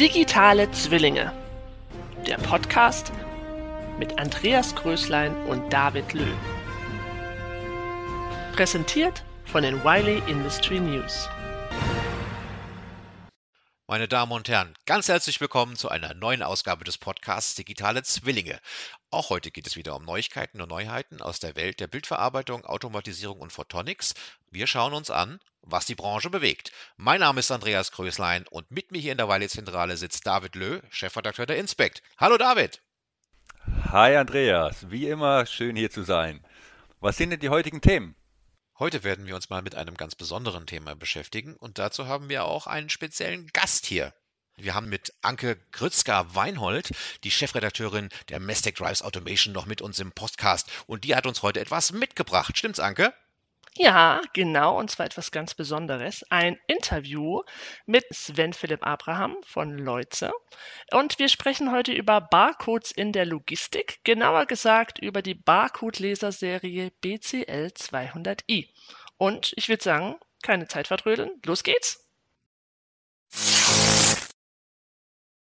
Digitale Zwillinge. Der Podcast mit Andreas Größlein und David Löw. Präsentiert von den Wiley Industry News. Meine Damen und Herren, ganz herzlich willkommen zu einer neuen Ausgabe des Podcasts Digitale Zwillinge. Auch heute geht es wieder um Neuigkeiten und Neuheiten aus der Welt der Bildverarbeitung, Automatisierung und Photonics. Wir schauen uns an, was die Branche bewegt. Mein Name ist Andreas Kröslein und mit mir hier in der Weile-Zentrale sitzt David Löh, Chefredakteur der Inspect. Hallo David! Hi Andreas, wie immer schön hier zu sein. Was sind denn die heutigen Themen? Heute werden wir uns mal mit einem ganz besonderen Thema beschäftigen und dazu haben wir auch einen speziellen Gast hier. Wir haben mit Anke Grützka-Weinhold, die Chefredakteurin der Mestec Drives Automation, noch mit uns im Podcast und die hat uns heute etwas mitgebracht. Stimmt's, Anke? Ja, genau, und zwar etwas ganz Besonderes. Ein Interview mit Sven Philipp Abraham von Leutze. Und wir sprechen heute über Barcodes in der Logistik, genauer gesagt über die Barcode-Leserserie BCL 200i. Und ich würde sagen, keine Zeit vertrödeln, los geht's!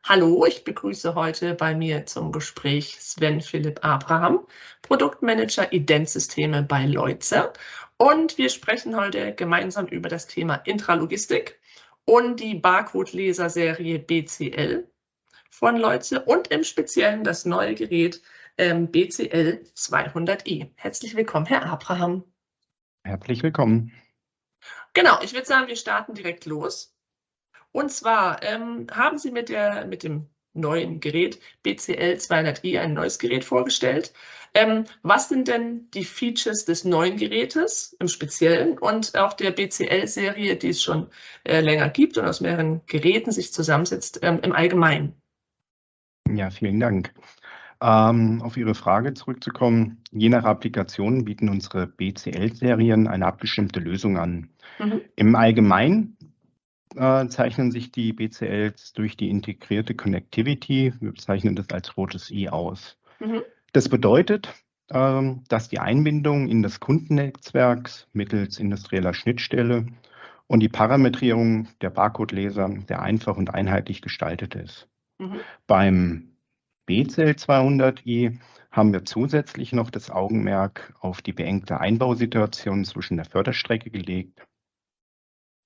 Hallo, ich begrüße heute bei mir zum Gespräch Sven Philipp Abraham, Produktmanager Identsysteme bei Leutze. Und wir sprechen heute gemeinsam über das Thema Intralogistik und die Barcode-Leser-Serie BCL von Leutze und im Speziellen das neue Gerät ähm, BCL 200i. Herzlich willkommen, Herr Abraham. Herzlich willkommen. Genau, ich würde sagen, wir starten direkt los. Und zwar ähm, haben Sie mit, der, mit dem neuen Gerät BCL 200i ein neues Gerät vorgestellt. Ähm, was sind denn die Features des neuen Gerätes im Speziellen und auch der BCL-Serie, die es schon äh, länger gibt und aus mehreren Geräten sich zusammensetzt, ähm, im Allgemeinen? Ja, vielen Dank. Ähm, auf Ihre Frage zurückzukommen, je nach Applikation bieten unsere BCL-Serien eine abgestimmte Lösung an. Mhm. Im Allgemeinen äh, zeichnen sich die BCLs durch die integrierte Connectivity, wir bezeichnen das als rotes I aus. Mhm. Das bedeutet, ähm, dass die Einbindung in das Kundennetzwerk mittels industrieller Schnittstelle und die Parametrierung der Barcode-Leser sehr einfach und einheitlich gestaltet ist. Mhm. Beim BCL 200i haben wir zusätzlich noch das Augenmerk auf die beengte Einbausituation zwischen der Förderstrecke gelegt.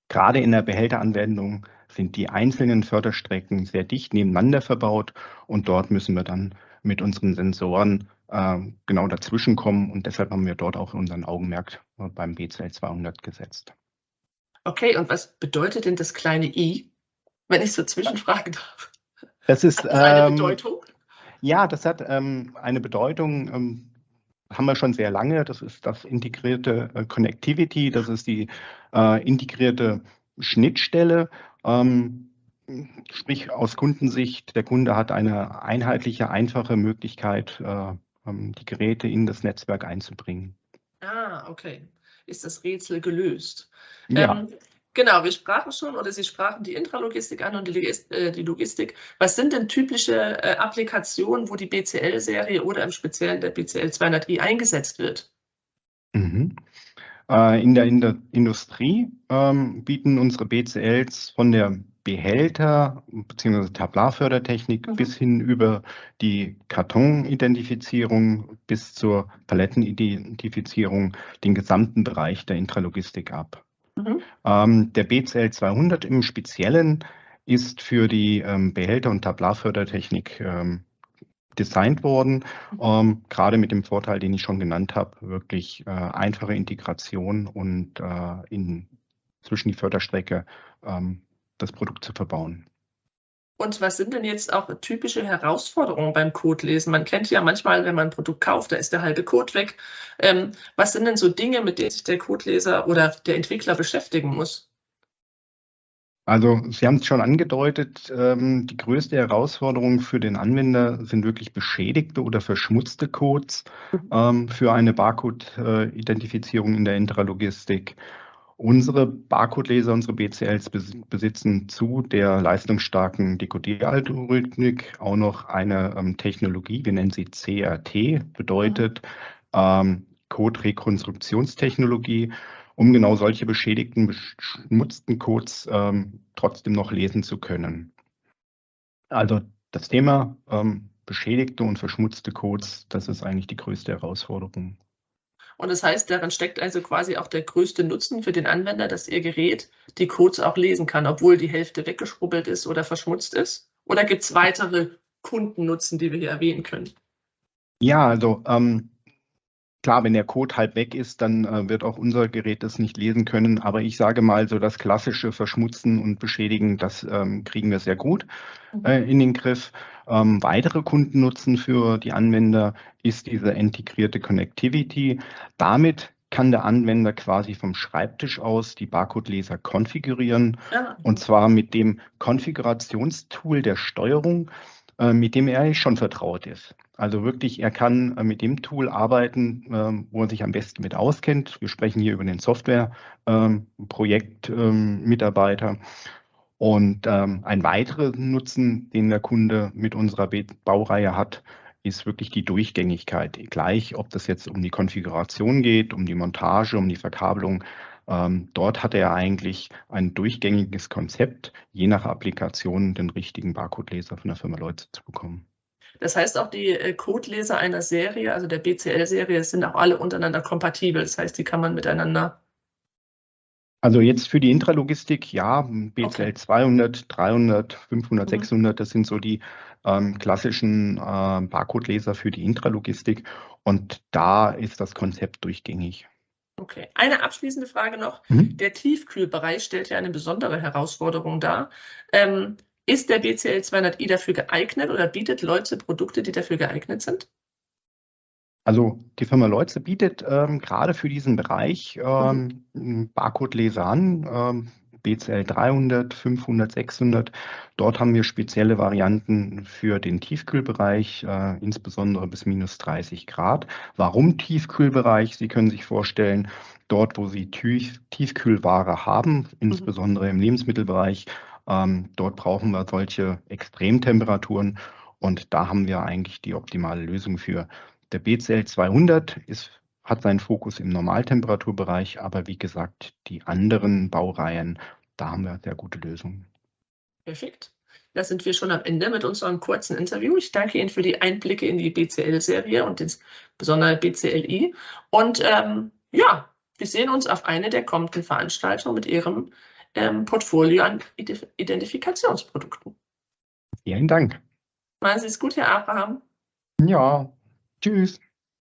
Gerade in der Behälteranwendung sind die einzelnen Förderstrecken sehr dicht nebeneinander verbaut und dort müssen wir dann mit unseren Sensoren äh, genau dazwischen kommen und deshalb haben wir dort auch unseren Augenmerk äh, beim BCL 200 gesetzt. Okay, und was bedeutet denn das kleine i, wenn ich so zwischenfragen darf? Das ist hat das eine ähm, Bedeutung. Ja, das hat ähm, eine Bedeutung. Ähm, haben wir schon sehr lange. Das ist das integrierte äh, Connectivity, das ist die äh, integrierte Schnittstelle. Ähm, Sprich aus Kundensicht, der Kunde hat eine einheitliche, einfache Möglichkeit, äh, ähm, die Geräte in das Netzwerk einzubringen. Ah, okay. Ist das Rätsel gelöst? Ja. Ähm, genau, wir sprachen schon oder Sie sprachen die Intralogistik an und die, äh, Logistik. Was sind denn typische äh, Applikationen, wo die BCL-Serie oder im Speziellen der BCL 200i eingesetzt wird? Mhm. In der, in der Industrie ähm, bieten unsere BCLs von der Behälter bzw. Tablarfördertechnik mhm. bis hin über die Kartonidentifizierung bis zur Palettenidentifizierung den gesamten Bereich der Intralogistik ab. Mhm. Ähm, der BCL 200 im Speziellen ist für die ähm, Behälter- und Tablarfördertechnik ähm, designt worden, mhm. ähm, gerade mit dem Vorteil, den ich schon genannt habe, wirklich äh, einfache Integration und äh, in, zwischen die Förderstrecke ähm, das Produkt zu verbauen. Und was sind denn jetzt auch typische Herausforderungen beim Codelesen? Man kennt ja manchmal, wenn man ein Produkt kauft, da ist der halbe Code weg. Ähm, was sind denn so Dinge, mit denen sich der Codeleser oder der Entwickler beschäftigen muss? Also Sie haben es schon angedeutet, ähm, die größte Herausforderung für den Anwender sind wirklich beschädigte oder verschmutzte Codes mhm. ähm, für eine Barcode-Identifizierung in der Intralogistik. Unsere Barcode-Leser, unsere BCLs besitzen zu der leistungsstarken Dekodieralgorithmik auch noch eine ähm, Technologie, wir nennen sie CRT, bedeutet ähm, Code-Rekonstruktionstechnologie, um genau solche beschädigten, beschmutzten Codes ähm, trotzdem noch lesen zu können. Also das Thema ähm, beschädigte und verschmutzte Codes, das ist eigentlich die größte Herausforderung. Und das heißt, darin steckt also quasi auch der größte Nutzen für den Anwender, dass Ihr Gerät die Codes auch lesen kann, obwohl die Hälfte weggeschrubbelt ist oder verschmutzt ist? Oder gibt es weitere Kundennutzen, die wir hier erwähnen können? Ja, also ähm, Klar, wenn der Code halb weg ist, dann äh, wird auch unser Gerät das nicht lesen können. Aber ich sage mal, so das klassische Verschmutzen und Beschädigen, das ähm, kriegen wir sehr gut mhm. äh, in den Griff. Ähm, weitere Kundennutzen für die Anwender ist diese integrierte Connectivity. Damit kann der Anwender quasi vom Schreibtisch aus die Barcode-Leser konfigurieren. Ja. Und zwar mit dem Konfigurationstool der Steuerung, äh, mit dem er schon vertraut ist. Also wirklich, er kann äh, mit dem Tool arbeiten, ähm, wo er sich am besten mit auskennt. Wir sprechen hier über den Software-Projektmitarbeiter. Ähm, Und ähm, ein weiterer Nutzen, den der Kunde mit unserer Baureihe hat, ist wirklich die Durchgängigkeit. Gleich, ob das jetzt um die Konfiguration geht, um die Montage, um die Verkabelung. dort hat er eigentlich ein durchgängiges Konzept, je nach Applikation den richtigen Barcode-Leser von der Firma Leutze zu bekommen. Das heißt, auch die äh, Codeleser einer Serie, also der BCL-Serie, sind auch alle untereinander kompatibel. Das heißt, die kann man miteinander. Also jetzt für die Intralogistik, ja, BCL okay. 200, 300, 500, mhm. 600, das sind so die ähm, klassischen äh, Barcode-Leser für die Intralogistik. Und da ist das Konzept durchgängig. Okay, eine abschließende Frage noch. Mhm. Der Tiefkühlbereich stellt ja eine besondere Herausforderung dar. Ähm, ist der BCL 200i dafür geeignet oder bietet Leutze Produkte, die dafür geeignet sind? Also die Firma Leutze bietet ähm, gerade für diesen Bereich ähm. Barcode-Leser an, ähm, BCL 300, 500, 600. Dort haben wir spezielle Varianten für den Tiefkühlbereich, äh, insbesondere bis minus 30 Grad. Warum Tiefkühlbereich? Sie können sich vorstellen, dort, wo Sie Tief Tiefkühlware haben, mhm. insbesondere im Lebensmittelbereich, ähm, dort brauchen wir solche Extremtemperaturen und da haben wir eigentlich die optimale Lösung für. Der BCL 200 ist, hat seinen Fokus im Normaltemperaturbereich, aber wie gesagt, die anderen Baureihen, da haben wir sehr gute Lösungen. Perfekt. Da sind wir schon am Ende mit unserem kurzen Interview. Ich danke Ihnen für die Einblicke in die BCL-Serie und insbesondere BCLI. Und ähm, ja, wir sehen uns auf eine der kommenden Veranstaltungen mit Ihrem ähm, Portfolio an Identifikationsprodukten. Vielen Dank. Machen Sie es gut, Herr Abraham. Ja, tschüss.